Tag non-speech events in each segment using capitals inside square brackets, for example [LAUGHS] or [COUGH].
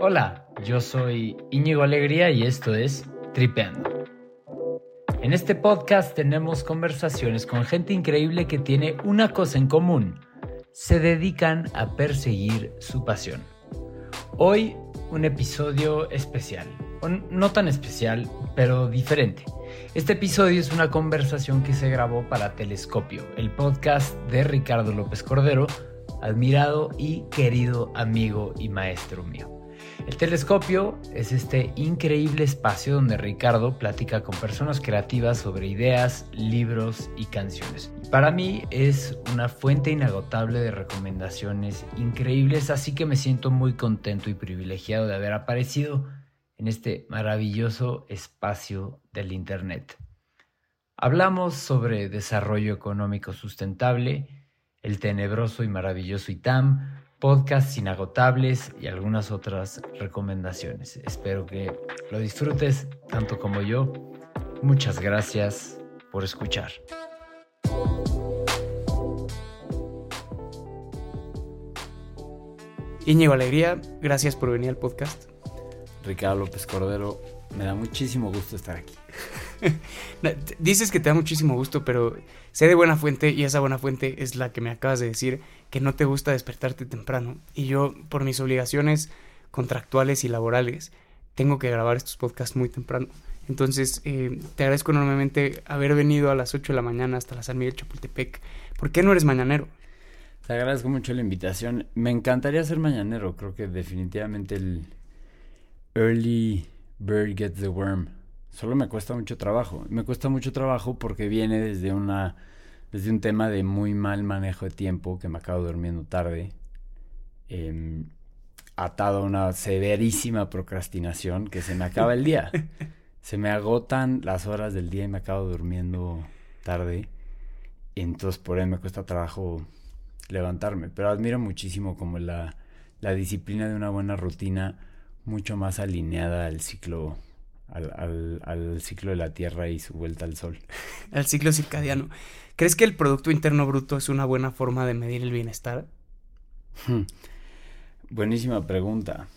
Hola, yo soy Íñigo Alegría y esto es Tripeando. En este podcast tenemos conversaciones con gente increíble que tiene una cosa en común. Se dedican a perseguir su pasión. Hoy un episodio especial. No tan especial, pero diferente. Este episodio es una conversación que se grabó para Telescopio, el podcast de Ricardo López Cordero, admirado y querido amigo y maestro mío. El telescopio es este increíble espacio donde Ricardo platica con personas creativas sobre ideas, libros y canciones. Para mí es una fuente inagotable de recomendaciones increíbles, así que me siento muy contento y privilegiado de haber aparecido en este maravilloso espacio del Internet. Hablamos sobre desarrollo económico sustentable, el tenebroso y maravilloso ITAM, podcasts inagotables y algunas otras recomendaciones. Espero que lo disfrutes tanto como yo. Muchas gracias por escuchar. Íñigo Alegría, gracias por venir al podcast. Ricardo López Cordero, me da muchísimo gusto estar aquí. [LAUGHS] Dices que te da muchísimo gusto, pero sé de buena fuente y esa buena fuente es la que me acabas de decir, que no te gusta despertarte temprano. Y yo, por mis obligaciones contractuales y laborales, tengo que grabar estos podcasts muy temprano. Entonces, eh, te agradezco enormemente haber venido a las 8 de la mañana hasta la San Miguel Chapultepec. ¿Por qué no eres mañanero? Te agradezco mucho la invitación. Me encantaría ser mañanero. Creo que definitivamente el early bird gets the worm solo me cuesta mucho trabajo. Me cuesta mucho trabajo porque viene desde una desde un tema de muy mal manejo de tiempo, que me acabo durmiendo tarde, em, atado a una severísima procrastinación que se me acaba el día. [LAUGHS] se me agotan las horas del día y me acabo durmiendo tarde. Entonces por ahí me cuesta trabajo levantarme. Pero admiro muchísimo como la, la disciplina de una buena rutina mucho más alineada al ciclo al, al, ciclo de la Tierra y su vuelta al Sol. [LAUGHS] Al ciclo circadiano. ¿Crees que el Producto Interno Bruto es una buena forma de medir el bienestar? Hmm. Buenísima pregunta.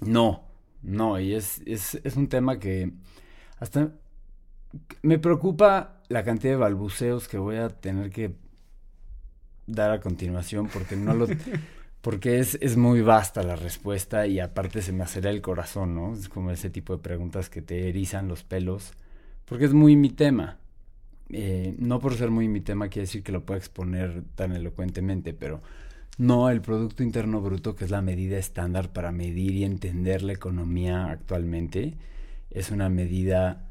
No, no, y es, es, es un tema que hasta me preocupa la cantidad de balbuceos que voy a tener que dar a continuación porque no lo [LAUGHS] porque es, es, muy vasta la respuesta y aparte se me acelera el corazón, ¿no? Es como ese tipo de preguntas que te erizan los pelos, porque es muy mi tema. Eh, no por ser muy mi tema quiere decir que lo pueda exponer tan elocuentemente, pero no el Producto Interno Bruto, que es la medida estándar para medir y entender la economía actualmente, es una medida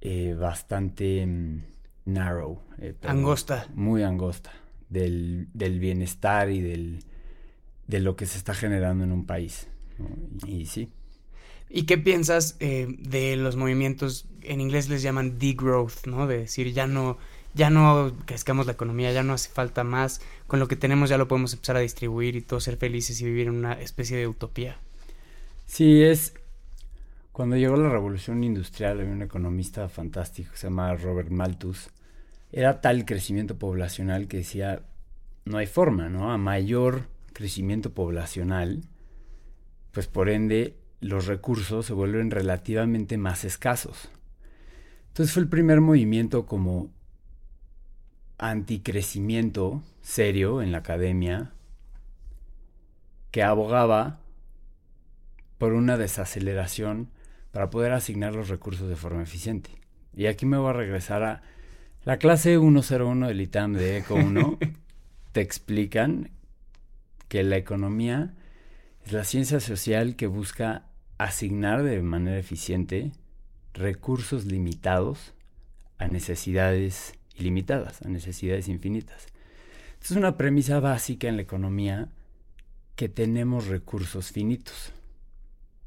eh, bastante mm, narrow. Eh, angosta. Muy angosta del, del bienestar y del de lo que se está generando en un país. Y, sí. ¿Y qué piensas eh, de los movimientos, en inglés les llaman degrowth, ¿no? De decir, ya no, ya no crezcamos la economía, ya no hace falta más, con lo que tenemos ya lo podemos empezar a distribuir y todos ser felices y vivir en una especie de utopía. Sí, es... Cuando llegó la revolución industrial, había un economista fantástico que se llama Robert Malthus. Era tal crecimiento poblacional que decía, no hay forma, ¿no? A mayor crecimiento poblacional, pues por ende los recursos se vuelven relativamente más escasos. Entonces fue el primer movimiento como anticrecimiento serio en la academia que abogaba por una desaceleración para poder asignar los recursos de forma eficiente. Y aquí me voy a regresar a la clase 101 del ITAM de ECO 1. [LAUGHS] te explican que la economía es la ciencia social que busca asignar de manera eficiente recursos limitados a necesidades ilimitadas, a necesidades infinitas. es una premisa básica en la economía que tenemos recursos finitos.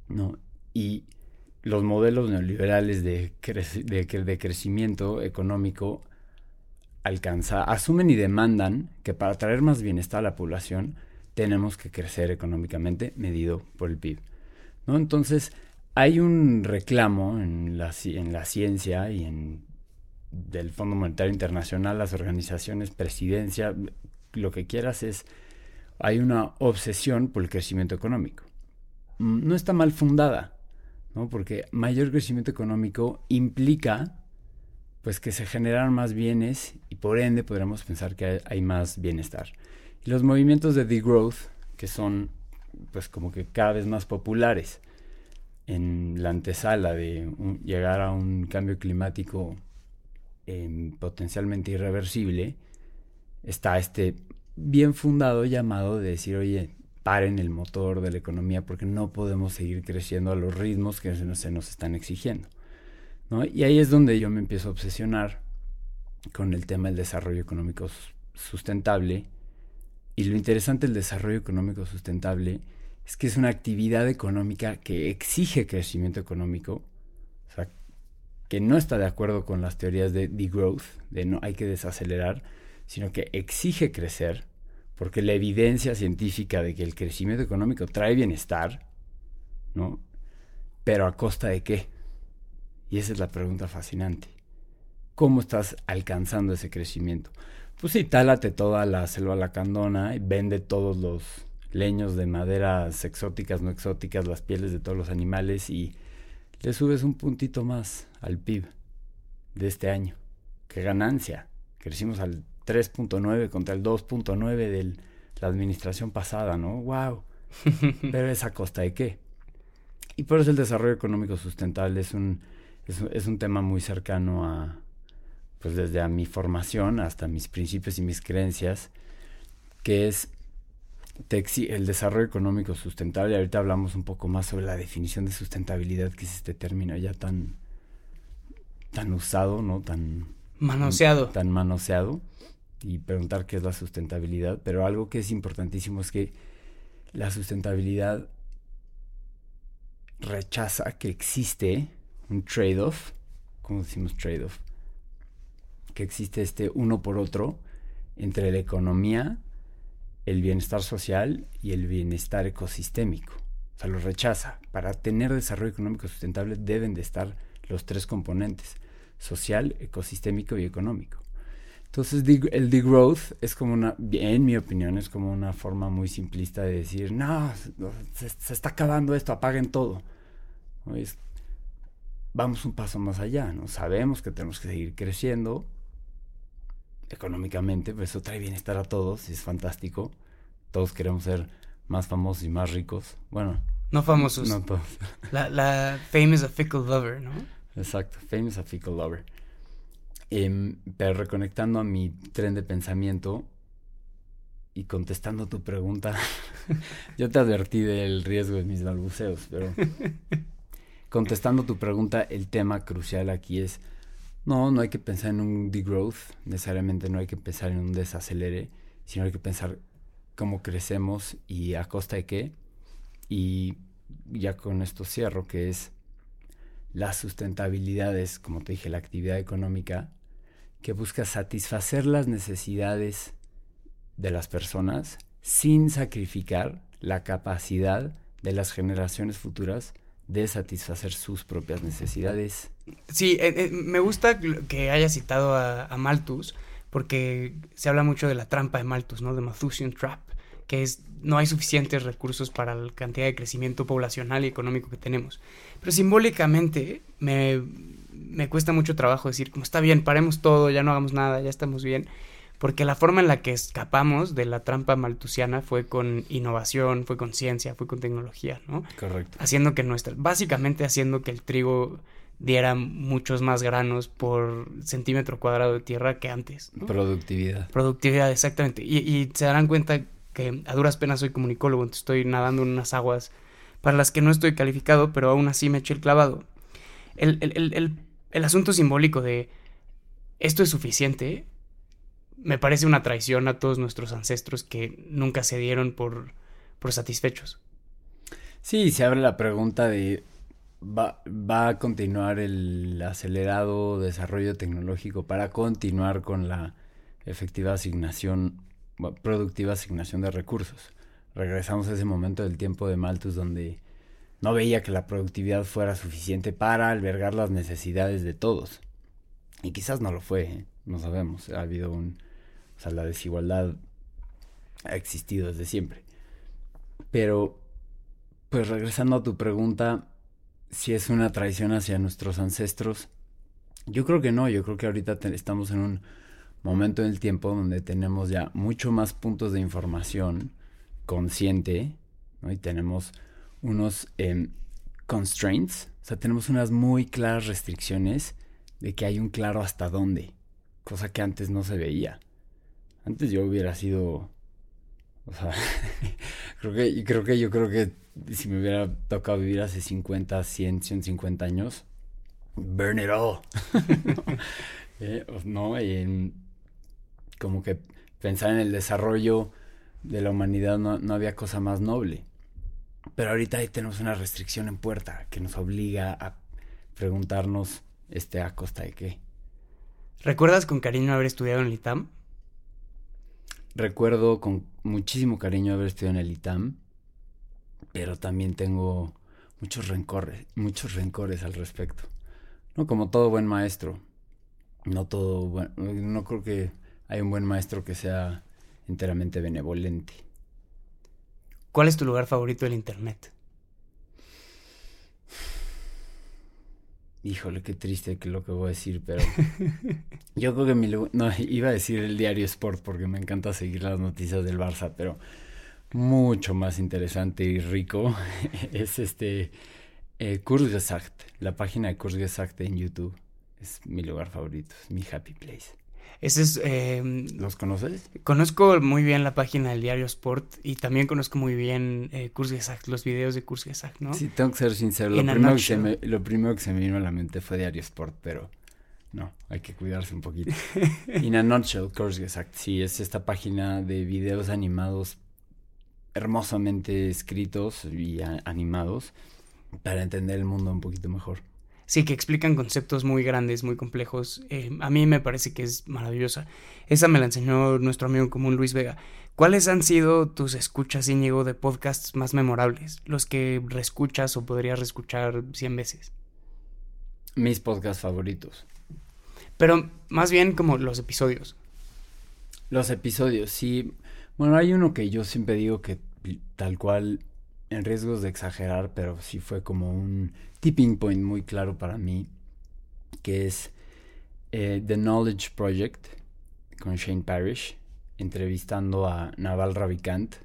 ¿no? Y los modelos neoliberales de, de crecimiento económico alcanza, asumen y demandan que para traer más bienestar a la población tenemos que crecer económicamente medido por el PIB. ¿no? Entonces, hay un reclamo en la, en la ciencia y en del Fondo Monetario Internacional, las organizaciones, presidencia, lo que quieras es, hay una obsesión por el crecimiento económico. Mm, no está mal fundada, ¿no? Porque mayor crecimiento económico implica pues que se generan más bienes y por ende podríamos pensar que hay más bienestar. Los movimientos de degrowth, que son pues como que cada vez más populares en la antesala de llegar a un cambio climático em, potencialmente irreversible, está este bien fundado llamado de decir, oye, paren el motor de la economía porque no podemos seguir creciendo a los ritmos que se nos, se nos están exigiendo. Y ahí es donde yo me empiezo a obsesionar con el tema del desarrollo económico sustentable. Y lo interesante del desarrollo económico sustentable es que es una actividad económica que exige crecimiento económico, o sea, que no está de acuerdo con las teorías de degrowth, de no hay que desacelerar, sino que exige crecer, porque la evidencia científica de que el crecimiento económico trae bienestar, ¿no? Pero a costa de qué? Y esa es la pregunta fascinante. ¿Cómo estás alcanzando ese crecimiento? Pues sí, tálate toda la selva lacandona y vende todos los leños de maderas exóticas, no exóticas, las pieles de todos los animales y le subes un puntito más al PIB de este año. ¡Qué ganancia! Crecimos al 3.9 contra el 2.9 de la administración pasada, ¿no? ¡Wow! [LAUGHS] Pero es a costa de qué? Y por eso el desarrollo económico sustentable es un es, un tema muy cercano a, pues desde a mi formación hasta mis principios y mis creencias, que es el desarrollo económico sustentable. Ahorita hablamos un poco más sobre la definición de sustentabilidad, que es este término ya tan, tan usado, ¿no? Tan manoseado. Tan manoseado. Y preguntar qué es la sustentabilidad. Pero algo que es importantísimo es que la sustentabilidad rechaza que existe un trade-off, ¿cómo decimos trade-off? Que existe este uno por otro entre la economía, el bienestar social y el bienestar ecosistémico. O sea, lo rechaza. Para tener desarrollo económico sustentable deben de estar los tres componentes, social, ecosistémico y económico. Entonces el degrowth es como una, en mi opinión, es como una forma muy simplista de decir, no, se, está acabando esto, apaguen todo vamos un paso más allá, ¿no? Sabemos que tenemos que seguir creciendo económicamente, pues eso trae bienestar a todos, y es fantástico. Todos queremos ser más famosos y más ricos. Bueno, no famosos. No todos. [LAUGHS] La, la fame is a fickle lover, ¿no? Exacto, fame is a fickle lover. Em, pero reconectando a mi tren de pensamiento y contestando tu pregunta, [LAUGHS] yo te advertí del riesgo de mis balbuceos, pero [LAUGHS] contestando tu pregunta, el tema crucial aquí es, no, no hay que pensar en un degrowth, necesariamente no hay que pensar en un desacelere, sino hay que pensar cómo crecemos y a costa de qué. Y ya con esto cierro, que es la sustentabilidad es, como te dije, la actividad económica que busca satisfacer las necesidades de las personas sin sacrificar la capacidad de las generaciones futuras de satisfacer sus propias necesidades. Sí, eh, eh, me gusta que haya citado a, Malthus, porque se habla mucho de la trampa de Malthus, ¿no? De Malthusian Trap, que es no hay suficientes recursos para la cantidad de crecimiento poblacional y económico que tenemos. Pero simbólicamente me, me cuesta mucho trabajo decir, como está bien, paremos todo, ya no hagamos nada, ya estamos bien porque la forma en la que escapamos de la trampa maltusiana fue con innovación, fue con ciencia, fue con tecnología, ¿no? Correcto. Haciendo que nuestra, básicamente haciendo que el trigo diera muchos más granos por centímetro cuadrado de tierra que antes. Productividad. Productividad, exactamente. Y, se darán cuenta que a duras penas soy comunicólogo, entonces estoy nadando en unas aguas para las que no estoy calificado, pero aún así me eché el clavado. El, el, el asunto simbólico de esto es suficiente me parece una traición a todos nuestros ancestros que nunca se dieron por, por satisfechos. Sí, se abre la pregunta de ¿va, va a continuar el acelerado desarrollo tecnológico para continuar con la efectiva asignación, productiva asignación de recursos. Regresamos a ese momento del tiempo de Malthus donde no veía que la productividad fuera suficiente para albergar las necesidades de todos. Y quizás no lo fue, ¿eh? no sabemos. Ha habido un, o sea, la desigualdad ha existido desde siempre. Pero, pues regresando a tu pregunta, si es una traición hacia nuestros ancestros, yo creo que no, yo creo que ahorita estamos en un momento en el tiempo donde tenemos ya mucho más puntos de información consciente, ¿no? Y tenemos unos em, constraints, o sea, tenemos unas muy claras restricciones de que hay un claro hasta dónde, cosa que antes no se veía. Antes yo hubiera sido, o sea, [LAUGHS] creo que, creo que yo creo que si me hubiera tocado vivir hace 50, 100, 150 años, burn it all. [LAUGHS] Eh, no, y como que pensar en el desarrollo de la humanidad no, no había cosa más noble. Pero ahorita ahí tenemos una restricción en puerta que nos obliga a preguntarnos este a costa de qué. ¿Recuerdas con cariño haber estudiado en el ITAM? Recuerdo con muchísimo cariño haber estudiado en el ITAM, pero también tengo muchos rencores, muchos rencores al respecto. No como todo buen maestro. No todo bueno, no creo que hay un buen maestro que sea enteramente benevolente. ¿Cuál es tu lugar favorito del internet? Híjole, qué triste que lo que voy a decir, pero [LAUGHS] yo creo que mi lugar, no, iba a decir el diario Sport porque me encanta seguir las noticias del Barça, pero mucho más interesante y rico [LAUGHS] es este eh, Kurzgesagt, la página de Kurzgesagt en YouTube. Es mi lugar favorito, es mi happy place. Ese es... Eh, ¿Los conoces? Conozco muy bien la página del diario Sport y también conozco muy bien eh, Kurzgesagt, los videos de Kurzgesagt, ¿no? Sí, tengo que ser sincero. Lo primero que, se me, lo primero que se me vino a la mente fue diario Sport, pero no, hay que cuidarse un poquito. [LAUGHS] In a nutshell, Kurzgesagt, sí, es esta página de videos animados hermosamente escritos y animados para entender el mundo un poquito mejor. Sí, que explican conceptos muy grandes, muy complejos. Eh, a mí me parece que es maravillosa. Esa me la enseñó nuestro amigo común Luis Vega. ¿Cuáles han sido tus escuchas, Íñigo, de podcasts más memorables? Los que reescuchas o podrías reescuchar cien veces. Mis podcasts favoritos. Pero más bien como los episodios. Los episodios, sí. Bueno, hay uno que yo siempre digo que tal cual en riesgos de exagerar, pero sí fue como un tipping point muy claro para mí, que es eh, The Knowledge Project con Shane Parrish, entrevistando a Naval Ravikant.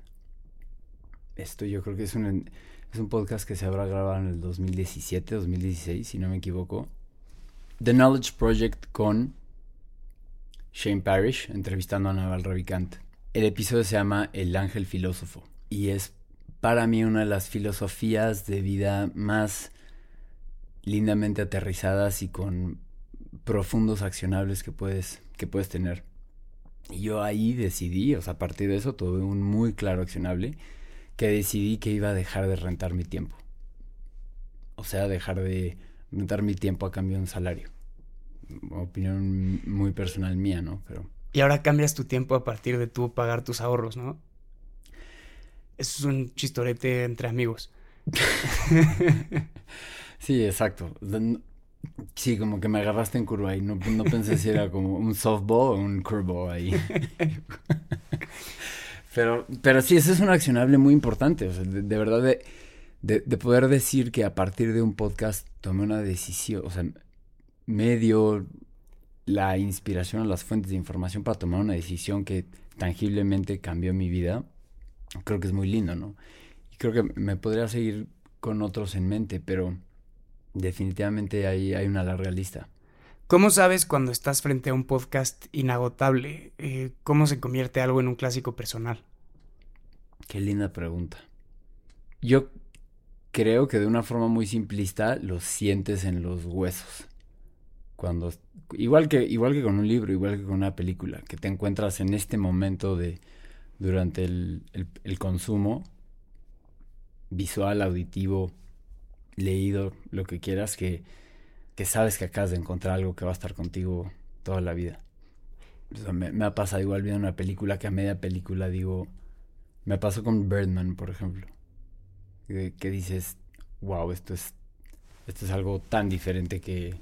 Esto yo creo que es un, es un podcast que se habrá grabado en el 2017, 2016, si no me equivoco. The Knowledge Project con Shane Parrish, entrevistando a Naval Ravikant. El episodio se llama El Ángel Filósofo y es para mí una de las filosofías de vida más lindamente aterrizadas y con profundos accionables que puedes, que puedes tener. Y yo ahí decidí, o sea, a partir de eso tuve un muy claro accionable, que decidí que iba a dejar de rentar mi tiempo. O sea, dejar de rentar mi tiempo a cambio de un salario. Opinión muy personal mía, ¿no? Pero... Y ahora cambias tu tiempo a partir de tú pagar tus ahorros, ¿no? Eso es un chistorete entre amigos. [LAUGHS] sí, exacto. Sí, como que me agarraste en curva y no, no pensé si era como un softball o un curveball ahí. [LAUGHS] pero, pero sí, eso es un accionable muy importante. O sea, de, verdad, de, de, poder decir que a partir de un podcast tomé una decisión, o sea, me dio la inspiración o las fuentes de información para tomar una decisión que tangiblemente cambió mi vida creo que es muy lindo, ¿no? Y creo que me podría seguir con otros en mente, pero definitivamente hay, hay una larga lista. ¿Cómo sabes cuando estás frente a un podcast inagotable? Eh, ¿Cómo se convierte algo en un clásico personal? Qué linda pregunta. Yo creo que de una forma muy simplista lo sientes en los huesos. Cuando igual que igual que con un libro, igual que con una película, que te encuentras en este momento de durante el, consumo visual, auditivo, leído, lo que quieras, que, que, sabes que acabas de encontrar algo que va a estar contigo toda la vida. me, ha pasado igual viendo una película que a media película digo, me pasó con Birdman, por ejemplo, que, dices, wow, esto es, esto es algo tan diferente que,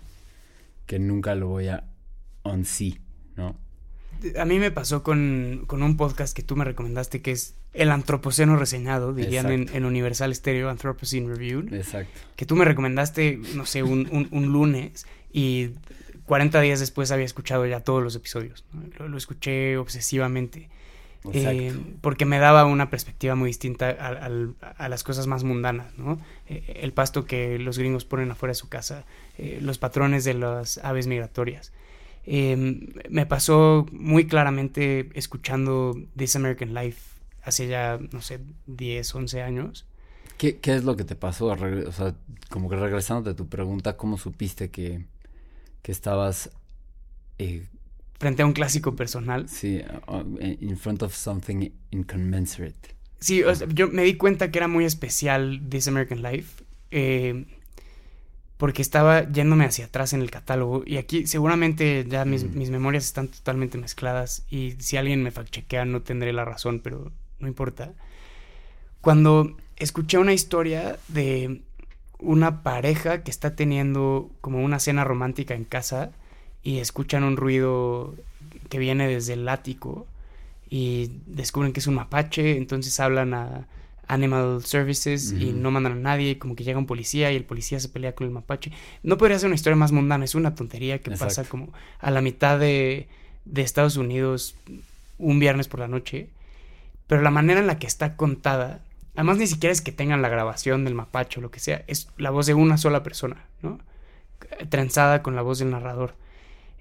que nunca lo voy a on ¿no? A mí me pasó con, con, un podcast que tú me recomendaste que es El Antropoceno Reseñado, dirían en, en, Universal Stereo Anthropocene Review. Exacto. Que tú me recomendaste, no sé, un, un, un lunes y 40 días después había escuchado ya todos los episodios. Lo, lo, escuché obsesivamente. Eh, porque me daba una perspectiva muy distinta a, a, a, las cosas más mundanas, ¿no? Eh, el pasto que los gringos ponen afuera de su casa, eh, los patrones de las aves migratorias. Eh, me pasó muy claramente escuchando This American Life hace ya, no sé, 10, 11 años. ¿Qué, qué es lo que te pasó? O sea, como que regresando a tu pregunta, ¿cómo supiste que, que estabas... Eh, Frente a un clásico personal. Sí, uh, in front of something incommensurate. Sí, o sea, yo me di cuenta que era muy especial This American Life. Eh, porque estaba yéndome hacia atrás en el catálogo y aquí seguramente ya mis, mm. mis memorias están totalmente mezcladas y si alguien me fact-chequea no tendré la razón, pero no importa. Cuando escuché una historia de una pareja que está teniendo como una cena romántica en casa y escuchan un ruido que viene desde el ático y descubren que es un mapache, entonces hablan a Animal Services y no mandan a nadie, como que llega un policía y el policía se pelea con el mapache. No podría ser una historia más mundana, es una tontería que Exacto. pasa como a la mitad de, de, Estados Unidos un viernes por la noche. Pero la manera en la que está contada, además ni siquiera es que tengan la grabación del mapache o lo que sea, es la voz de una sola persona, ¿no? Trenzada con la voz del narrador.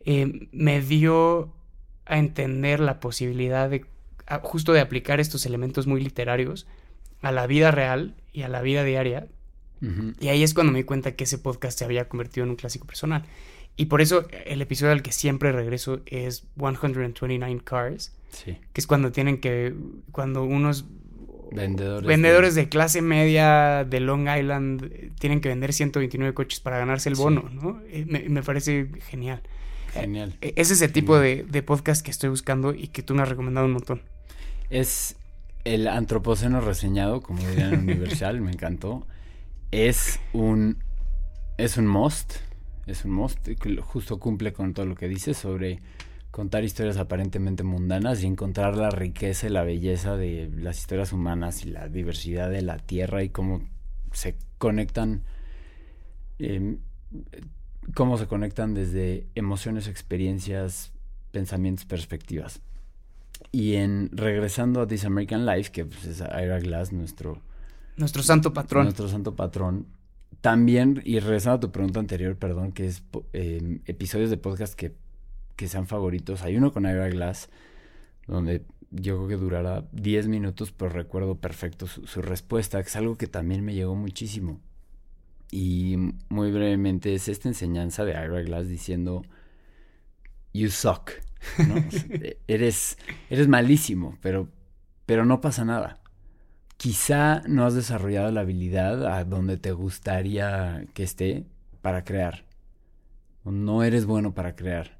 Eh, me dio a entender la posibilidad de justo de aplicar estos elementos muy literarios a la vida real y a la vida diaria. Uh -huh. Y ahí es cuando me di cuenta que ese podcast se había convertido en un clásico personal. Y por eso el episodio al que siempre regreso es 129 Cars. Sí. Que es cuando tienen que. Cuando unos. Vendedores, vendedores de... de... clase media de Long Island tienen que vender 129 coches para ganarse el bono, sí. ¿no? Me, me, parece genial. Genial. Es ese tipo de, de podcast que estoy buscando y que tú me has recomendado un montón. Es el antropoceno reseñado, como dirían Universal, me encantó. Es un es un must, es un must justo cumple con todo lo que dice sobre contar historias aparentemente mundanas y encontrar la riqueza y la belleza de las historias humanas y la diversidad de la tierra y cómo se conectan eh, cómo se conectan desde emociones, experiencias, pensamientos, perspectivas. Y en regresando a This American Life, que pues, es Ira Glass, nuestro... Nuestro santo patrón. Nuestro santo patrón. También, y regresando a tu pregunta anterior, perdón, que es eh, episodios de podcast que, que sean favoritos. Hay uno con Ira Glass, donde yo creo que durará 10 minutos, pero recuerdo perfecto su, su respuesta, que es algo que también me llegó muchísimo. Y muy brevemente es esta enseñanza de Ira Glass diciendo, you suck. ¿No? eres, eres malísimo, pero, pero no pasa nada. Quizá no has desarrollado la habilidad a donde te gustaría que esté para crear. No eres bueno para crear.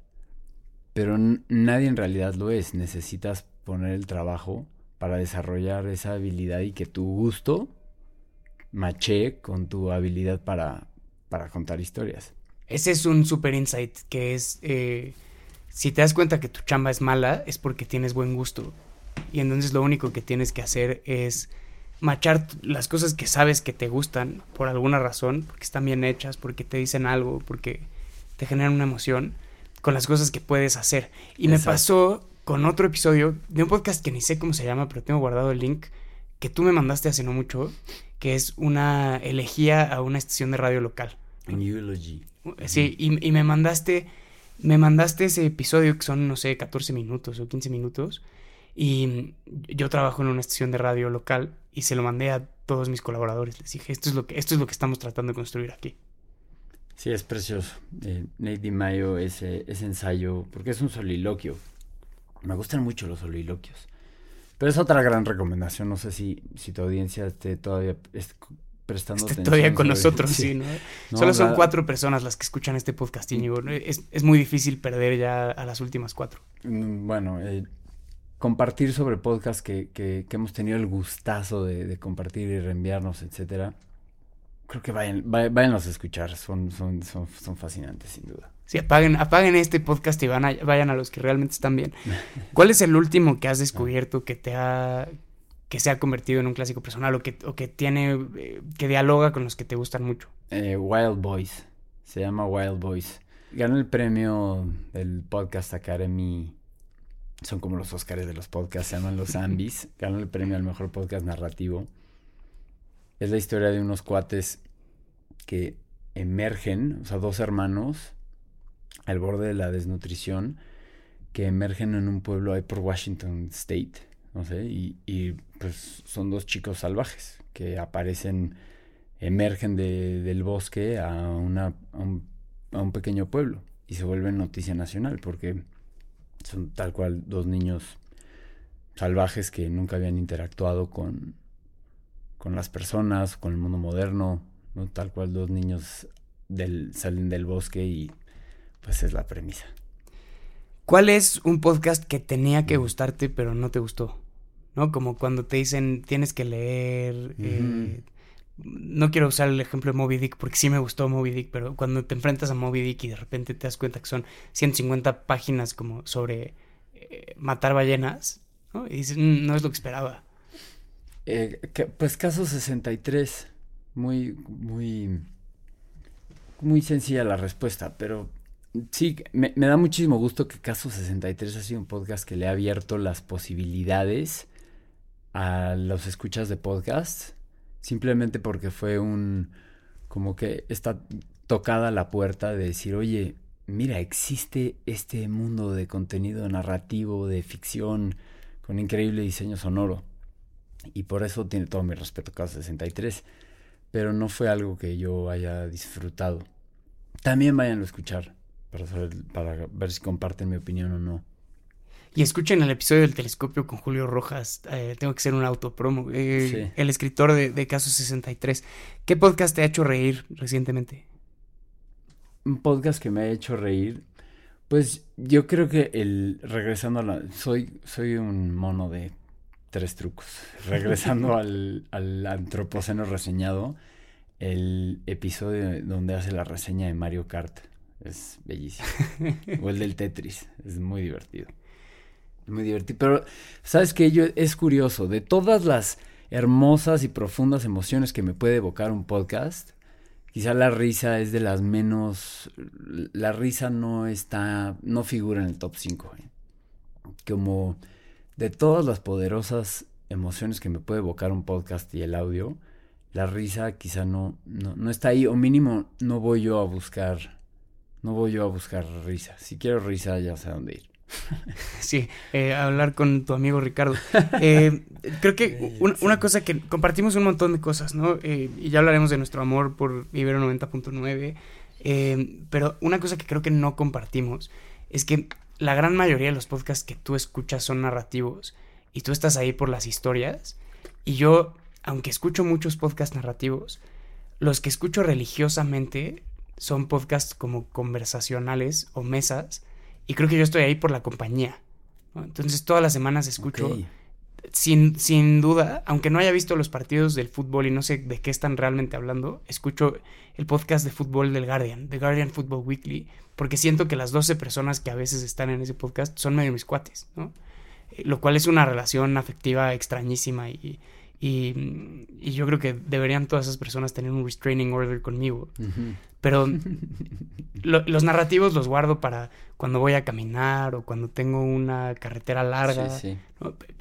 Pero nadie en realidad lo es. Necesitas poner el trabajo para desarrollar esa habilidad y que tu gusto maché con tu habilidad para, para contar historias. Ese es un super insight que es... Eh si te das cuenta que tu chamba es mala, es porque tienes buen gusto. Y entonces lo único que tienes que hacer es machar las cosas que sabes que te gustan por alguna razón, porque están bien hechas, porque te dicen algo, porque te generan una emoción, con las cosas que puedes hacer. Y Exacto. me pasó con otro episodio de un podcast que ni sé cómo se llama, pero tengo guardado el link, que tú me mandaste hace no mucho, que es una elegía a una estación de radio local. An eulogy. Sí, y, y me mandaste me mandaste ese episodio que son, no sé, 14 minutos o 15 minutos. Y yo trabajo en una estación de radio local y se lo mandé a todos mis colaboradores. Les dije, esto es lo que, esto es lo que estamos tratando de construir aquí. Sí, es precioso. Eh, Nate DiMaio, ese, ese ensayo, porque es un soliloquio. Me gustan mucho los soliloquios. Pero es otra gran recomendación. No sé si, si tu audiencia esté todavía prestando Esté todavía con nosotros, sí, ¿no? no Solo son la... cuatro personas las que escuchan este podcast, Íñigo. Es, es, muy difícil perder ya a las últimas cuatro. Bueno, eh, compartir sobre podcast que, que, que, hemos tenido el gustazo de, de, compartir y reenviarnos, etcétera. creo que vayan, váyanlos a escuchar, son, son, son, son fascinantes sin duda. Sí, apaguen, apaguen este podcast y van a, vayan a los que realmente están bien. [LAUGHS] ¿Cuál es el último que has descubierto que te ha que se ha convertido en un clásico personal o que, o que tiene eh, que dialoga con los que te gustan mucho? Eh, Wild Boys. Se llama Wild Boys. Ganó el premio del Podcast Academy. Son como los Oscars de los podcasts, se llaman los [LAUGHS] Ambis. Ganó el premio al mejor podcast narrativo. Es la historia de unos cuates que emergen, o sea, dos hermanos al borde de la desnutrición, que emergen en un pueblo ahí por Washington State, no sé, y, pues son dos chicos salvajes que aparecen, emergen del bosque a, una, a un pequeño pueblo y se vuelven noticia nacional porque son tal cual dos niños salvajes que nunca habían interactuado con, con las personas, con el mundo moderno, ¿no? tal cual dos niños del, salen del bosque y pues es la premisa. ¿Cuál es un podcast que tenía que gustarte pero no te gustó? ¿No? Como cuando te dicen tienes que leer... Eh, no quiero usar el ejemplo de Moby Dick porque sí me gustó Moby Dick, pero cuando te enfrentas a Moby Dick y de repente te das cuenta que son 150 páginas como sobre eh, matar ballenas, ¿no? Y dices, mm, no es lo que esperaba. Eh, pues caso 63, muy, muy, muy sencilla la respuesta, pero sí, me, me, da muchísimo gusto que Caso 63 ha sido un podcast que le ha abierto las posibilidades a los escuchas de podcast, simplemente porque fue un, como que está tocada la puerta de decir, oye, mira, existe este mundo de contenido narrativo, de ficción, con increíble diseño sonoro y por eso tiene todo mi respeto Caso 63. Pero no fue algo que yo haya disfrutado. También vayan a escuchar para, para ver si comparten mi opinión o no. Y escuchen el episodio del telescopio con Julio Rojas. Eh, tengo que ser un autopromo. Eh, el escritor de, de Caso 63. ¿Qué podcast te ha hecho reír recientemente? Un podcast que me ha hecho reír. Pues yo creo que el regresando a la soy soy un mono de tres trucos. [LAUGHS] Regresando al, al antropoceno reseñado, el episodio donde hace la reseña de Mario Kart es bellísimo. [LAUGHS] o el del Tetris, es muy divertido. Muy divertido. Pero, ¿sabes qué? Yo, es curioso, de todas las hermosas y profundas emociones que me puede evocar un podcast, quizá la risa es de las menos... La risa no está... no figura en el top 5. ¿eh? Como de todas las poderosas emociones que me puede evocar un podcast y el audio, la risa quizá no, no, está ahí, o mínimo no voy yo a buscar, no voy yo a buscar risa. Si quiero risa, ya sé dónde ir. [LAUGHS] Sí, eh, hablar con tu amigo Ricardo. Eh, creo que [LAUGHS] una cosa que compartimos un montón de cosas, ¿no? Eh, y ya hablaremos de nuestro amor por Ibero 90.9. pero una cosa que creo que no compartimos es que la gran mayoría de los podcasts que tú escuchas son narrativos y tú estás ahí por las historias. Y yo, aunque escucho muchos podcasts narrativos, los que escucho religiosamente son podcasts como conversacionales o mesas. Y creo que yo estoy ahí por la compañía. Entonces todas las semanas escucho sin, sin duda, aunque no haya visto los partidos del fútbol y no sé de qué están realmente hablando, escucho el podcast de fútbol del Guardian, The Guardian Football Weekly, porque siento que las 12 personas que a veces están en ese podcast son medio mis cuates, ¿no? Eh, lo cual es una relación afectiva extrañísima y, y, yo creo que deberían todas esas personas tener un restraining order conmigo. Pero [LAUGHS] los narrativos los guardo para cuando voy a caminar o cuando tengo una carretera larga.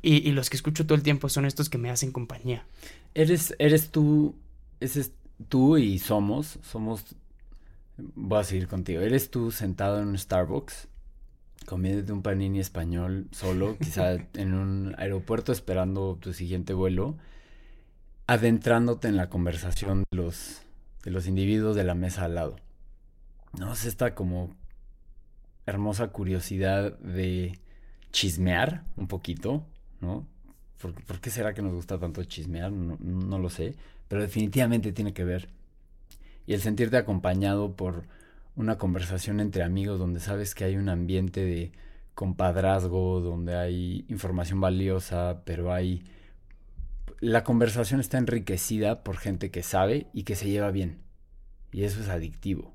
Y, los que escucho todo el tiempo son estos que me hacen compañía. Eres, eres tú, ese tú y somos, somos, voy a seguir contigo, eres tú sentado en un Starbucks comiéndote un panini español solo, [LAUGHS] quizá en un aeropuerto esperando tu siguiente vuelo, adentrándote en la conversación de los, de los individuos de la mesa al lado. ¿No? Es esta como hermosa curiosidad de chismear un poquito, ¿no? ¿Por, qué será que nos gusta tanto chismear? No, no lo sé, pero definitivamente tiene que ver. Y el sentirte acompañado por una conversación entre amigos donde sabes que hay un ambiente de compadrazgo, donde hay información valiosa, pero hay la conversación está enriquecida por gente que sabe y que se lleva bien. Y eso es adictivo.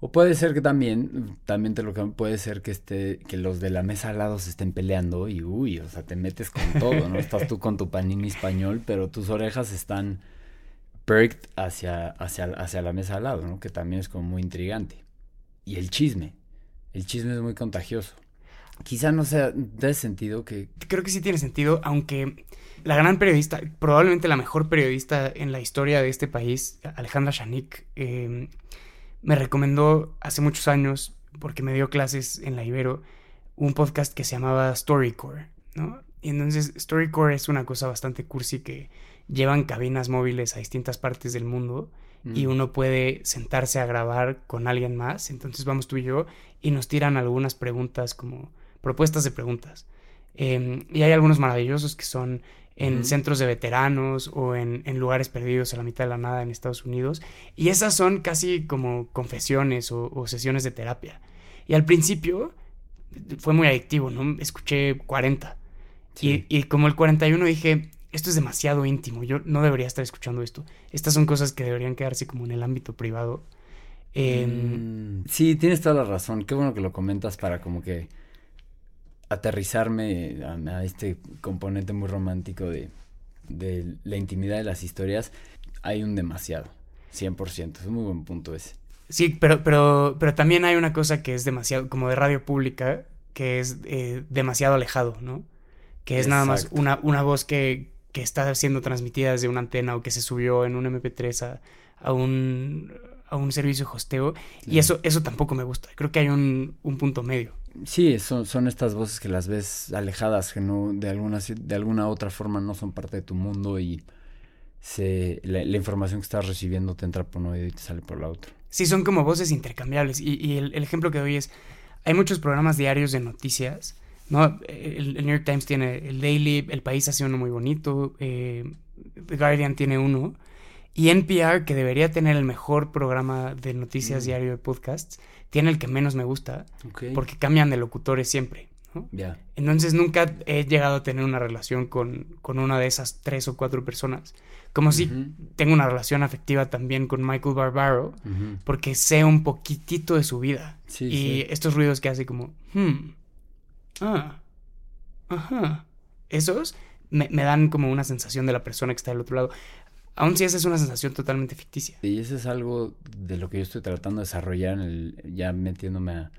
O puede ser que también, también te lo que puede ser que esté, que los de la mesa al lado se estén peleando y uy, o sea, te metes con todo, ¿no? Estás tú con tu panini español, pero tus orejas están perked hacia, hacia, hacia la mesa al lado, ¿no? Que también es como muy intrigante. Y el chisme. El chisme es muy contagioso. Quizá no sea de sentido que... Creo que sí tiene sentido, aunque la gran periodista, probablemente la mejor periodista en la historia de este país, Alejandra Shanik, em, me recomendó hace muchos años, porque me dio clases en la Ibero, un podcast que se llamaba Storycore, ¿no? Y entonces Storycore es una cosa bastante cursi que llevan cabinas móviles a distintas partes del mundo y uno puede sentarse a grabar con alguien más. Entonces vamos tú y yo y nos tiran algunas preguntas como propuestas de preguntas. Em, y hay algunos maravillosos que son en centros de veteranos o en, lugares perdidos a la mitad de la nada en Estados Unidos. Y esas son casi como confesiones o, sesiones de terapia. Y al principio fue muy adictivo, ¿no? Escuché 40. Y, y, como el 41 dije, esto es demasiado íntimo, yo no debería estar escuchando esto. Estas son cosas que deberían quedarse como en el ámbito privado. Em, mm, sí, tienes toda la razón. Qué bueno que lo comentas para como que aterrizarme a, este componente muy romántico de, de, la intimidad de las historias. Hay un demasiado, 100%. Es un muy buen punto ese. Sí, pero, pero, pero también hay una cosa que es demasiado, como de radio pública, que es eh, demasiado alejado, ¿no? Que es nada más una, una voz que, que está siendo transmitida desde una antena o que se subió en un MP3 a, un, a un servicio de hosteo. Y eso, eso tampoco me gusta. Creo que hay un, punto medio. Sí, son, son estas voces que las ves alejadas, que no de alguna, de alguna otra forma no son parte de tu mundo y se, la, información que estás recibiendo te entra por un oído y te sale por la otra. Sí, son como voces intercambiables. Y, el, el ejemplo que doy es, hay muchos programas diarios de noticias ¿no? El, New York Times tiene el Daily, El País hace uno muy bonito, eh, The Guardian tiene uno, y NPR, que debería tener el mejor programa de noticias mm. diario de podcasts, tiene el que menos me gusta, porque cambian de locutores siempre. Entonces nunca he llegado a tener una relación con, con, una de esas tres o cuatro personas. Como si tengo una relación afectiva también con Michael Barbaro, porque sé un poquitito de su vida. y estos ruidos que hace como, hmm, ah, ajá. Esos me, dan como una sensación de la persona que está del otro lado. Aún si esa es una sensación totalmente ficticia. Y eso es algo de lo que yo estoy tratando de desarrollar, en el, ya metiéndome a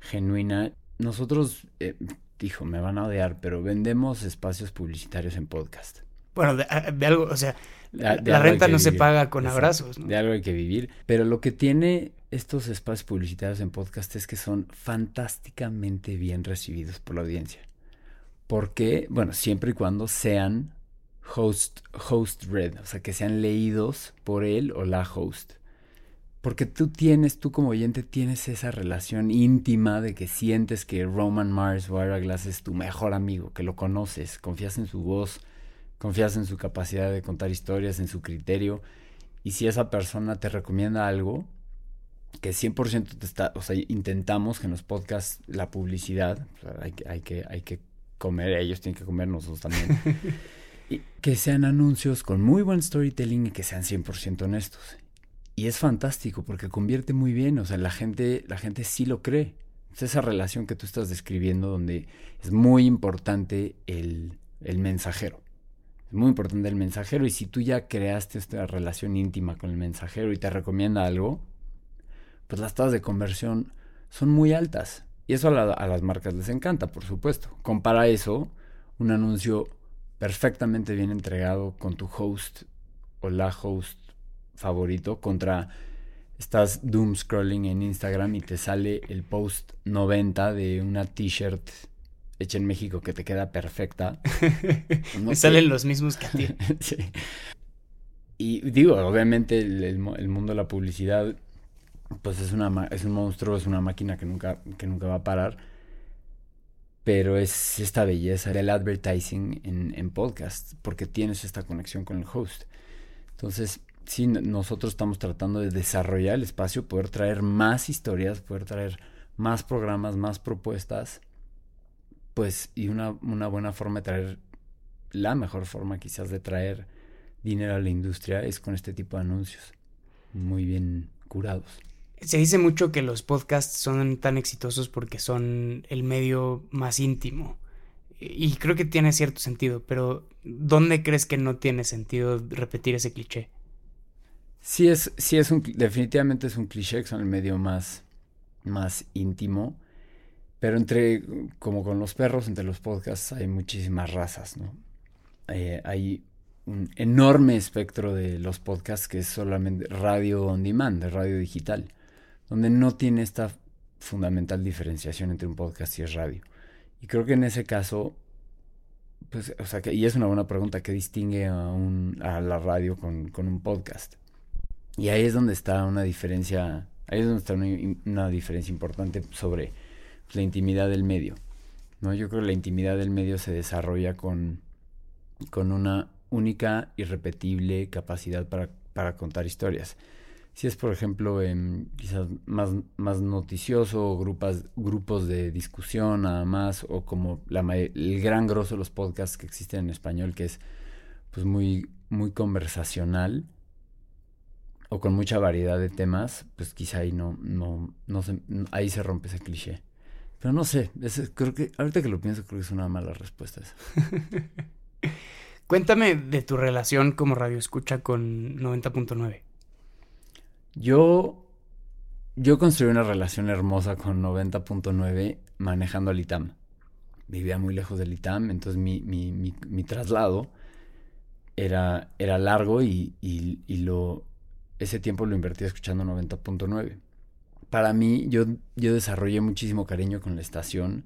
genuina. Nosotros, eh, dijo, me van a odiar, pero vendemos espacios publicitarios en podcast. Bueno, de, algo, o sea, la, renta no se paga con abrazos. ¿no? De algo hay que vivir. Pero lo que tiene estos espacios publicitarios en podcast es que son fantásticamente bien recibidos por la audiencia. Porque, bueno, siempre y cuando sean host, host read, o sea, que sean leídos por él o la host. Porque tú tienes, tú como oyente, tienes esa relación íntima de que sientes que Roman Mars o es tu mejor amigo, que lo conoces, confías en su voz, confías en su capacidad de contar historias, en su criterio. Y si esa persona te recomienda algo, que 100% te está, o sea, intentamos que en los podcasts la publicidad, hay, que, hay, que, hay que comer, ellos tienen que comer nosotros también. [LAUGHS] y que sean anuncios con muy buen storytelling y que sean 100% honestos. Y es fantástico porque convierte muy bien, o sea, la gente, la gente sí lo cree. Es esa relación que tú estás describiendo donde es muy importante el, el mensajero. Es muy importante el mensajero y si tú ya creaste esta relación íntima con el mensajero y te recomienda algo, pues las tasas de conversión son muy altas. Y eso a, las marcas les encanta, por supuesto. Compara eso, un anuncio perfectamente bien entregado con tu host o la host favorito contra estás doom scrolling en Instagram y te sale el post 90 de una t-shirt hecha en México que te queda perfecta. [LAUGHS] Me salen los mismos que a ti. [LAUGHS] Y digo, obviamente el, mundo de la publicidad pues es, una, es un monstruo, es una máquina que nunca, que nunca va a parar. Pero es esta belleza del advertising en, en podcast, porque tienes esta conexión con el host. Entonces, sí, nosotros estamos tratando de desarrollar el espacio, poder traer más historias, poder traer más programas, más propuestas, pues, y una, una buena forma de traer la mejor forma quizás de traer dinero a la industria es con este tipo de anuncios, muy bien curados. Se dice mucho que los podcasts son tan exitosos porque son el medio más íntimo. Y creo que tiene cierto sentido, pero ¿dónde crees que no tiene sentido repetir ese cliché? Sí es, sí es un, definitivamente es un cliché que son el medio más, más íntimo, pero entre, como con los perros, entre los podcasts hay muchísimas razas, ¿no? Eh, hay un enorme espectro de los podcasts que es solamente radio on demand, de radio digital donde no tiene esta fundamental diferenciación entre un podcast y es radio. Y creo que en ese caso, pues, o sea, que, y es una buena pregunta, ¿qué distingue a, un, a la radio con, con, un podcast? Y ahí es donde está una diferencia, ahí es donde está una, diferencia importante sobre la intimidad del medio. ¿no? Yo creo que la intimidad del medio se desarrolla con, con una única, irrepetible capacidad para, para contar historias si es por ejemplo quizás más, más noticioso, grupos, grupos de discusión nada más, o como la, el gran grosso de los podcasts que existen en español, que es pues muy, muy conversacional o con mucha variedad de temas, pues quizá ahí no, no, no se, ahí se rompe ese cliché. Pero no sé, creo que, ahorita que lo pienso, creo que es una mala respuesta esa. [LAUGHS] Cuéntame de tu relación como radio escucha con 90.9. Yo, yo construí una relación hermosa con 90.9 manejando al ITAM. Vivía muy lejos del ITAM, entonces mi, mi, mi, traslado era, era largo y, y, lo, ese tiempo lo invertí escuchando 90.9. Para mí, yo, yo desarrollé muchísimo cariño con la estación,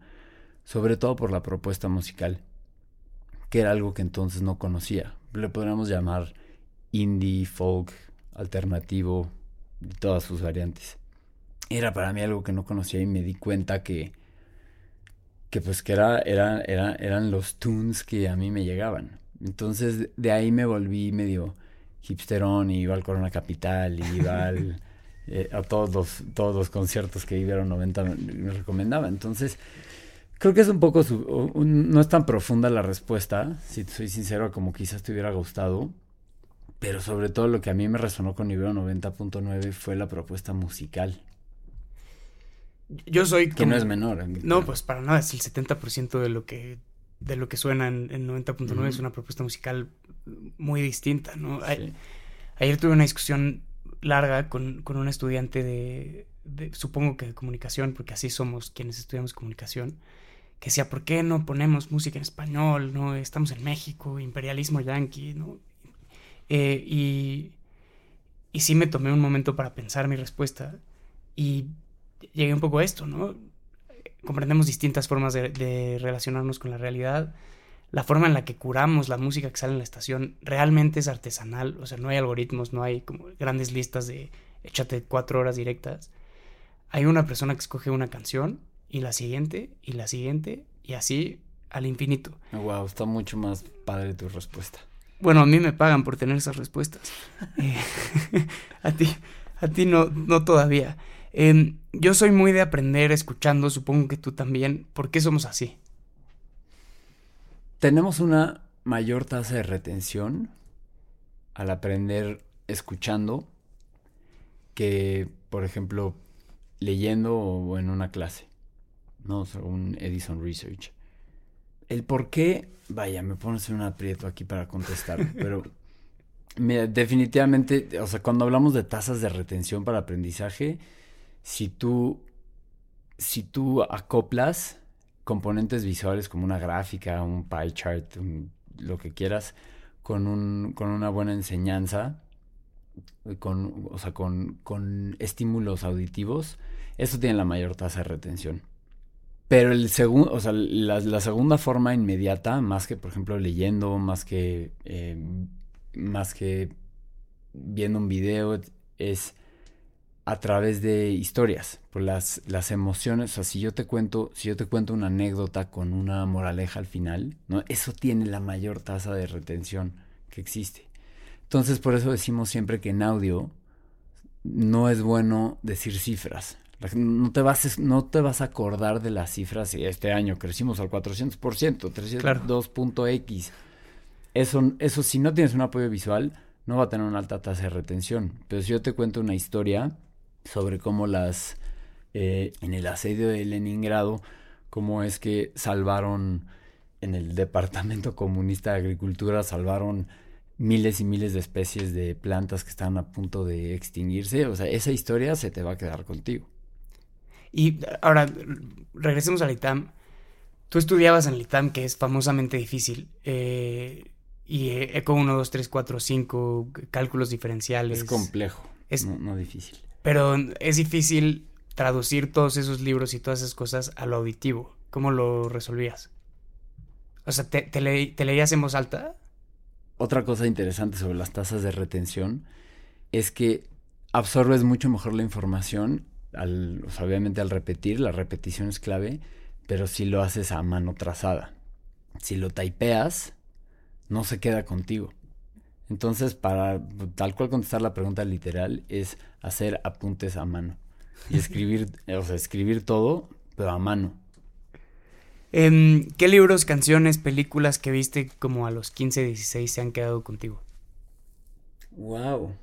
sobre todo por la propuesta musical, que era algo que entonces no conocía. Le podríamos llamar indie, folk, alternativo, todas sus variantes. Era para mí algo que no conocía y me di cuenta que, que pues que era, era, era, eran los tunes que a mí me llegaban. Entonces de ahí me volví medio hipsterón y iba al Corona Capital y iba [LAUGHS] eh, a todos los, todos los conciertos que Ibero 90 me recomendaba. Entonces creo que es un poco, no es tan profunda la respuesta, si soy sincero, como quizás te hubiera gustado. Pero sobre todo lo que a mí me resonó con Ibero 90.9 fue la propuesta musical. Yo soy... Que no es menor. No, pues para nada, es el 70% de lo que, de lo que suena en, 90.9 es una propuesta musical muy distinta, ¿no? Ayer tuve una discusión larga con, con un estudiante de, supongo que de comunicación, porque así somos quienes estudiamos comunicación, que decía, ¿por qué no ponemos música en español? ¿No? Estamos en México, imperialismo yanqui, ¿no? Eh, y, y sí me tomé un momento para pensar mi respuesta y llegué un poco a esto, ¿no? Comprendemos distintas formas de, relacionarnos con la realidad. La forma en la que curamos la música que sale en la estación realmente es artesanal, o sea, no hay algoritmos, no hay como grandes listas de échate cuatro horas directas. Hay una persona que escoge una canción y la siguiente y la siguiente y así al infinito. Wow, está mucho más padre tu respuesta. Bueno, a mí me pagan por tener esas respuestas. Eh, [LAUGHS] a ti, a ti no, no todavía. Em, yo soy muy de aprender escuchando, supongo que tú también. ¿Por qué somos así? Tenemos una mayor tasa de retención al aprender escuchando que, por ejemplo, leyendo o en una clase, ¿no? según Edison Research. El por qué, vaya, me pones en un aprieto aquí para contestar, [LAUGHS] pero mira, definitivamente, o sea, cuando hablamos de tasas de retención para aprendizaje, si tú, si tú acoplas componentes visuales como una gráfica, un pie chart, lo que quieras, con, un, con una buena enseñanza, con, o sea, con, con estímulos auditivos, eso tiene la mayor tasa de retención. Pero el segundo, o sea, la, segunda forma inmediata, más que por ejemplo leyendo, más que eh, más que viendo un video, es a través de historias, por las, las emociones. O sea, si yo te cuento, si yo te cuento una anécdota con una moraleja al final, ¿no? Eso tiene la mayor tasa de retención que existe. Entonces, por eso decimos siempre que en audio no es bueno decir cifras. No te, vas, no te vas a acordar de las cifras y este año crecimos al 400%, 302.x. eso, eso si no tienes un apoyo visual, no va a tener una alta tasa de retención. Pero si yo te cuento una historia sobre cómo las, eh, en el asedio de Leningrado, cómo es que salvaron en el Departamento Comunista de Agricultura, salvaron miles y miles de especies de plantas que estaban a punto de extinguirse. O sea, esa historia se te va a quedar contigo. Y ahora, regresemos al ITAM. Tú estudiabas en el ITAM, que es famosamente difícil. Eh, y ECO 1, 2, 3, 4, 5, cálculos diferenciales. Es complejo, es, no, difícil. Pero es difícil traducir todos esos libros y todas esas cosas a lo auditivo. ¿Cómo lo resolvías? O sea, ¿te, te, te leías en voz alta? Otra cosa interesante sobre las tasas de retención es que absorbes mucho mejor la información, al, obviamente al repetir, la repetición es clave, pero si lo haces a mano trazada. Si lo typeas, no se queda contigo. Entonces, para tal cual contestar la pregunta literal, es hacer apuntes a mano. Y escribir, [LAUGHS] o sea, escribir todo, pero a mano. Em, ¿Qué libros, canciones, películas que viste como a los 15, 16 se han quedado contigo? Wow.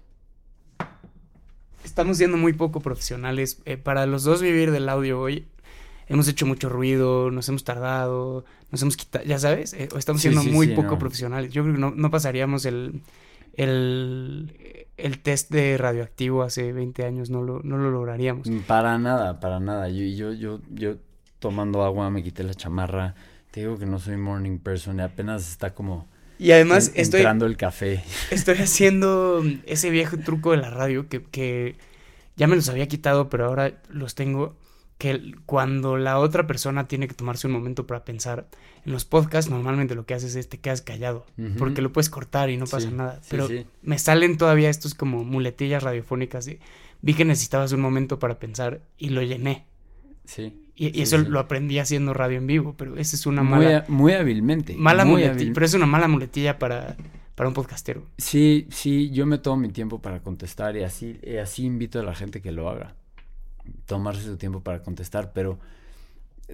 Estamos siendo muy poco profesionales. Eh, para los dos vivir del audio hoy, hemos hecho mucho ruido, nos hemos tardado, nos hemos quitado, ya sabes, eh, estamos siendo muy poco profesionales. Yo creo que no, pasaríamos el, el, el, test de radioactivo hace 20 años, no lo, no lo lograríamos. Para nada, para nada. Yo, yo, yo, yo tomando agua, me quité la chamarra. Te digo que no soy morning person, apenas está como... Y además estoy... Entrando el café. Estoy haciendo ese viejo truco de la radio que, que ya me los había quitado, pero ahora los tengo que cuando la otra persona tiene que tomarse un momento para pensar, en los podcasts normalmente lo que haces es te quedas callado, porque lo puedes cortar y no pasa nada. Pero me salen todavía estos como muletillas radiofónicas de, vi que necesitabas un momento para pensar y lo llené. Sí. Y, eso lo aprendí haciendo radio en vivo, pero esa es una mala... Muy, hábilmente. Mala muletilla, pero es una mala muletilla para, para un podcastero. Sí, sí, yo me tomo mi tiempo para contestar y así, y así invito a la gente que lo haga. Tomarse su tiempo para contestar, pero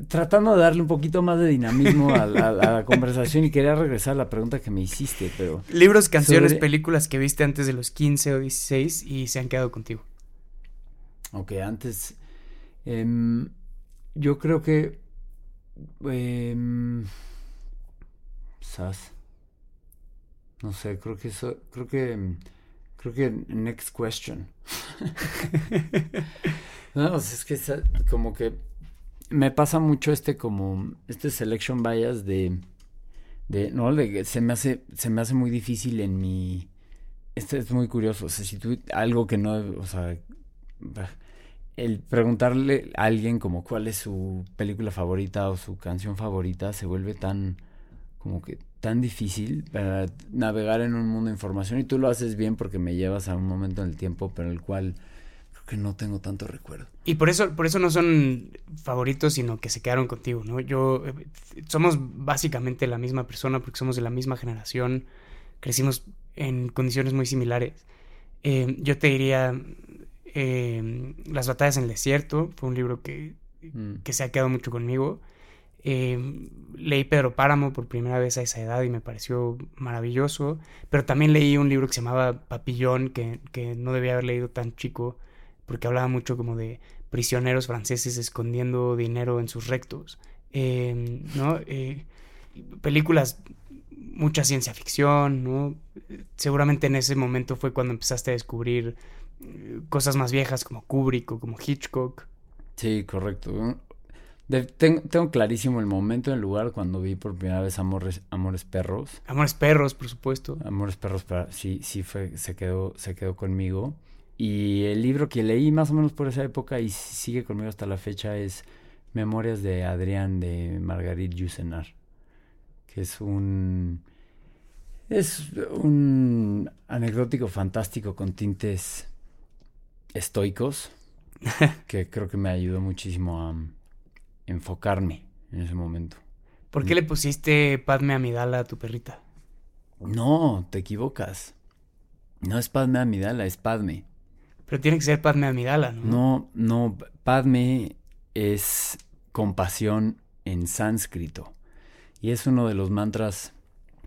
tratando de darle un poquito más de dinamismo a, la, conversación y quería regresar a la pregunta que me hiciste, pero... Libros, canciones, películas que viste antes de los 15 o 16 y se han quedado contigo. Ok, antes... Em, yo creo que. Eh. No sé, creo que eso. Creo que. Creo que next question. [LAUGHS] no, es que como que me pasa mucho este como este selection bias de de no de, se me hace se me hace muy difícil en mi este es muy curioso o sea si tú algo que no o sea el preguntarle a alguien como cuál es su película favorita o su canción favorita se vuelve tan como que tan difícil para navegar en un mundo de información y tú lo haces bien porque me llevas a un momento en el tiempo pero el cual creo que no tengo tanto recuerdo. Y por eso por eso no son favoritos, sino que se quedaron contigo, ¿no? Yo eh, somos básicamente la misma persona porque somos de la misma generación, crecimos en condiciones muy similares. Eh, yo te diría Em, Las batallas en el desierto, fue un libro que, mm. que se ha quedado mucho conmigo. Em, leí Pedro Páramo por primera vez a esa edad y me pareció maravilloso, pero también leí un libro que se llamaba Papillón, que, que no debía haber leído tan chico, porque hablaba mucho como de prisioneros franceses escondiendo dinero en sus rectos. Em, ¿no? Eh, películas, mucha ciencia ficción, ¿no? Seguramente en ese momento fue cuando empezaste a descubrir cosas más viejas como Kubrick o como Hitchcock. Sí, correcto. tengo, clarísimo el momento y el lugar cuando vi por primera vez Amores, Amores Perros. Amores Perros, por supuesto. Amores Perros, sí, sí fue, se quedó, se quedó conmigo. Y el libro que leí más o menos por esa época y sigue conmigo hasta la fecha es Memorias de Adrián de Margarit Yusenar, que es un es un anecdótico fantástico con tintes estoicos, [LAUGHS] que creo que me ayudó muchísimo a enfocarme en ese momento. ¿Por qué le pusiste Padme Amidala a tu perrita? No, te equivocas. No es Padme Amidala, es Padme. Pero tiene que ser Padme Amidala, ¿no? No, no, Padme es compasión en sánscrito. Y es uno de los mantras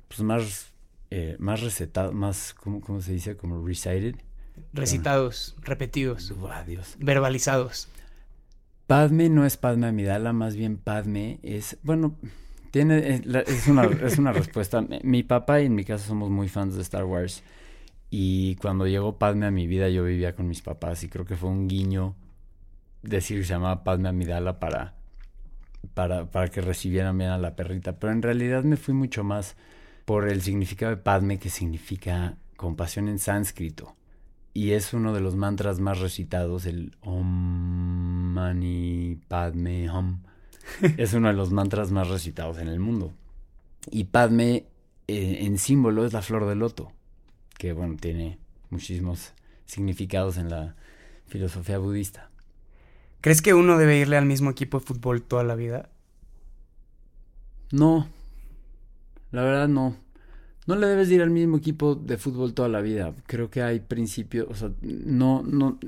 pues, más eh, más recetados, más, ¿cómo, ¿cómo, se dice? Como recited. Recitados, repetidos. Dios. Verbalizados. Padme no es Padme Amidala, más bien Padme es, bueno, tiene, es, una, es una respuesta. [LAUGHS] Mi papá y en mi casa somos muy fans de Star Wars. Y cuando llegó Padme a mi vida, yo vivía con mis papás y creo que fue un guiño decir que se llamaba Padme Amidala para, para, para que recibieran bien a la perrita. Pero en realidad me fui mucho más por el significado de Padme, que significa compasión en sánscrito. Y es uno de los mantras más recitados, el Om Mani Padme Hum. [LAUGHS] es uno de los mantras más recitados en el mundo. Y Padme eh, en símbolo es la flor de loto, que bueno, tiene muchísimos significados en la filosofía budista. ¿Crees que uno debe irle al mismo equipo de fútbol toda la vida? No, la verdad no. No le debes ir al mismo equipo de fútbol toda la vida. Creo que hay principios, o sea, no, no,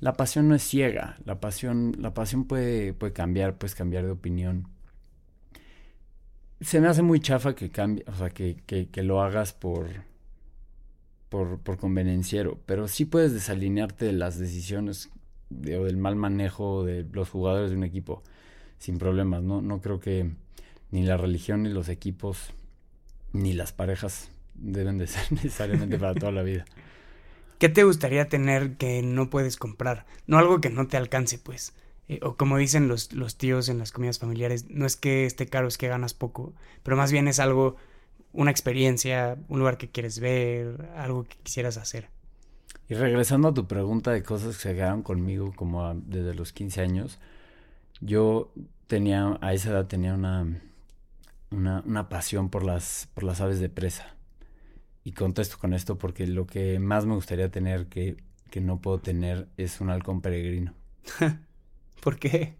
la pasión no es ciega. La pasión, la pasión puede, puede cambiar, puedes cambiar de opinión. Se me hace muy chafa que cambie, o sea, que, que, lo hagas por, por, por convenenciero, pero sí puedes desalinearte de las decisiones o del mal manejo de los jugadores de un equipo sin problemas. No, no creo que ni la religión ni los equipos ni las parejas deben de ser [LAUGHS] necesariamente para toda la vida. ¿Qué te gustaría tener que no puedes comprar? No algo que no te alcance, pues. Eh, o como dicen los, los tíos en las comidas familiares, no es que esté caro, es que ganas poco, pero más bien es algo, una experiencia, un lugar que quieres ver, algo que quisieras hacer. Y regresando a tu pregunta de cosas que se quedaron conmigo como desde los 15 años, yo tenía, a esa edad tenía una, una, una pasión por las, por las aves de presa. Y contesto con esto porque lo que más me gustaría tener que, que no puedo tener es un halcón peregrino. [LAUGHS] ¿Por qué?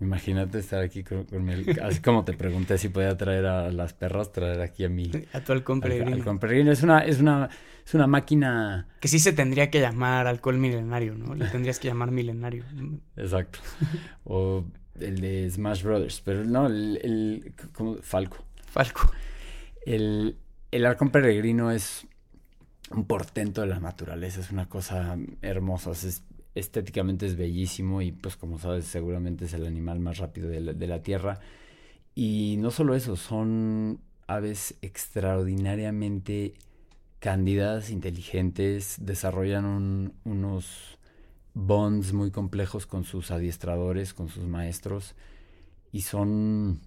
Imagínate estar aquí con, mi... Así como te pregunté si podía traer a las perras, traer aquí a mi... [LAUGHS] A tu halcón peregrino. Halcón peregrino. Es una, es una, es una máquina... Que sí se tendría que llamar alcohol milenario, ¿no? Le tendrías que llamar milenario. Exacto. O el de Smash Brothers. Pero no, el... el ¿cómo? Falco. Falco. El, el arcón peregrino es un portento de la naturaleza, es una cosa hermosa, es, estéticamente es bellísimo y pues como sabes seguramente es el animal más rápido de la, tierra. Y no solo eso, son aves extraordinariamente cándidas, inteligentes, desarrollan unos bonds muy complejos con sus adiestradores, con sus maestros y son,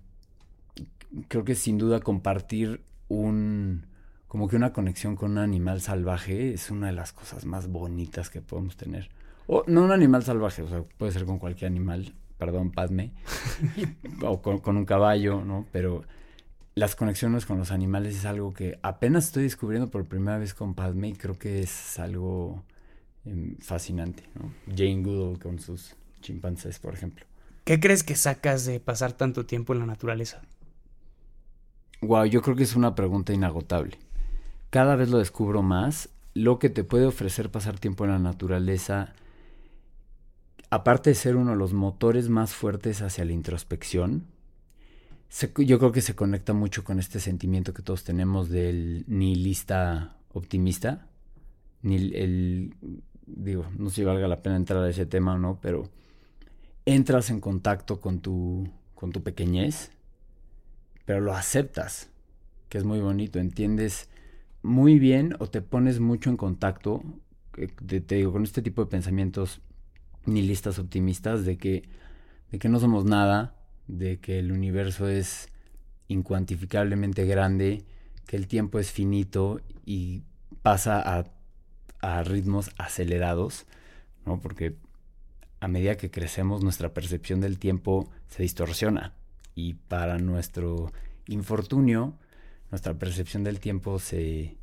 creo que sin duda compartir un, como que una conexión con un animal salvaje es una de las cosas más bonitas que podemos tener. O no un animal salvaje, o sea, puede ser con cualquier animal, perdón, Padme, [LAUGHS] o con, un caballo, ¿no? Pero las conexiones con los animales es algo que apenas estoy descubriendo por primera vez con Padme y creo que es algo em, fascinante, ¿no? Jane Goodall con sus chimpancés, por ejemplo. ¿Qué crees que sacas de pasar tanto tiempo en la naturaleza? Wow, yo creo que es una pregunta inagotable. Cada vez lo descubro más. Lo que te puede ofrecer pasar tiempo en la naturaleza, aparte de ser uno de los motores más fuertes hacia la introspección, yo creo que se conecta mucho con este sentimiento que todos tenemos del nihilista optimista. Ni el, digo, no sé si valga la pena entrar a ese tema o no, pero entras en contacto con tu, con tu pequeñez pero lo aceptas, que es muy bonito, entiendes muy bien o te pones mucho en contacto, eh, te, digo, con este tipo de pensamientos nihilistas optimistas de que, de que no somos nada, de que el universo es incuantificablemente grande, que el tiempo es finito y pasa a, a ritmos acelerados, ¿no? Porque a medida que crecemos nuestra percepción del tiempo se distorsiona y para nuestro infortunio, nuestra percepción del tiempo se,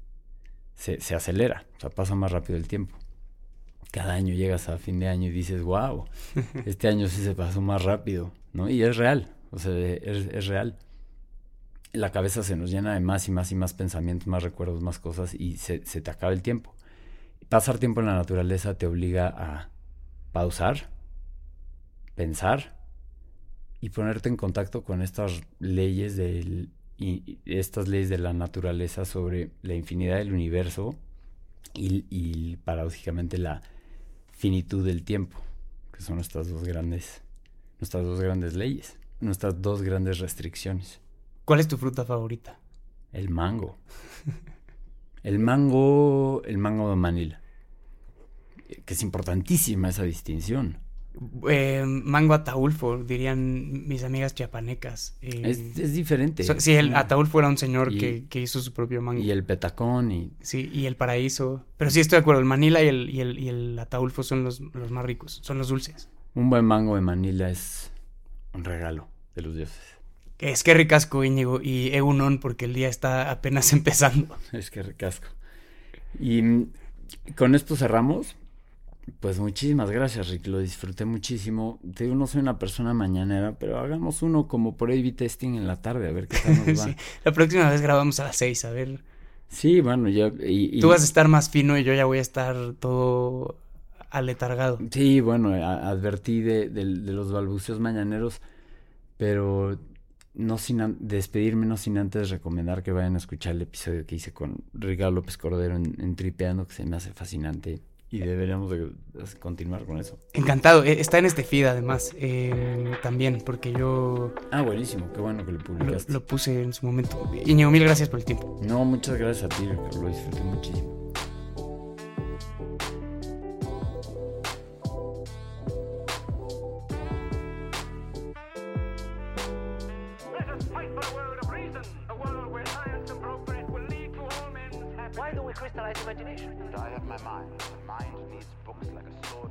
se, acelera, o sea, pasa más rápido el tiempo. Cada año llegas a fin de año y dices, wow, [LAUGHS] este año sí se pasó más rápido, ¿no? Y es real, o sea, es, real. La cabeza se nos llena de más y más y más pensamientos, más recuerdos, más cosas y se, se te acaba el tiempo. Pasar tiempo en la naturaleza te obliga a pausar, pensar y ponerte en contacto con estas leyes del y, estas leyes de la naturaleza sobre la infinidad del universo y, y paradójicamente la finitud del tiempo, que son nuestras dos grandes, nuestras dos grandes leyes, nuestras dos grandes restricciones. ¿Cuál es tu fruta favorita? El mango. [LAUGHS] El mango, el mango de Manila. Que es importantísima esa distinción. Eh, mango ataulfo, dirían mis amigas chiapanecas. Eh, es, diferente. sí, el ataulfo era un señor que, hizo su propio mango. Y el petacón y... Sí, y el paraíso. Pero sí estoy de acuerdo, el Manila y el, y el, y el ataulfo son los, los más ricos, son los dulces. Un buen mango de Manila es un regalo de los dioses. Es que ricasco, Íñigo, y Egunon, porque el día está apenas [LAUGHS] empezando. Es que ricasco. Y mm, con esto cerramos. Pues muchísimas gracias, Rick. Lo disfruté muchísimo. Te digo, no soy una persona mañanera, pero hagamos uno como por A-B testing en la tarde, a ver qué tal nos [LAUGHS] va. La próxima vez grabamos a las seis, a ver. Sí, bueno, ya. Tú vas a estar más fino y yo ya voy a estar todo aletargado. Sí, bueno, advertí de, de, los balbuceos mañaneros, pero no sin despedirme, no sin antes recomendar que vayan a escuchar el episodio que hice con Ricardo López Cordero en, Tripeando, que se me hace fascinante y deberíamos de continuar con eso. Encantado, e, está en este feed además, eh, también, porque yo... Ah, buenísimo, qué bueno que lo publicaste. Lo, puse en su momento. Iñigo, mil gracias por el tiempo. No, muchas gracias a ti, lo disfruté muchísimo. My mind. My mind needs books like a sword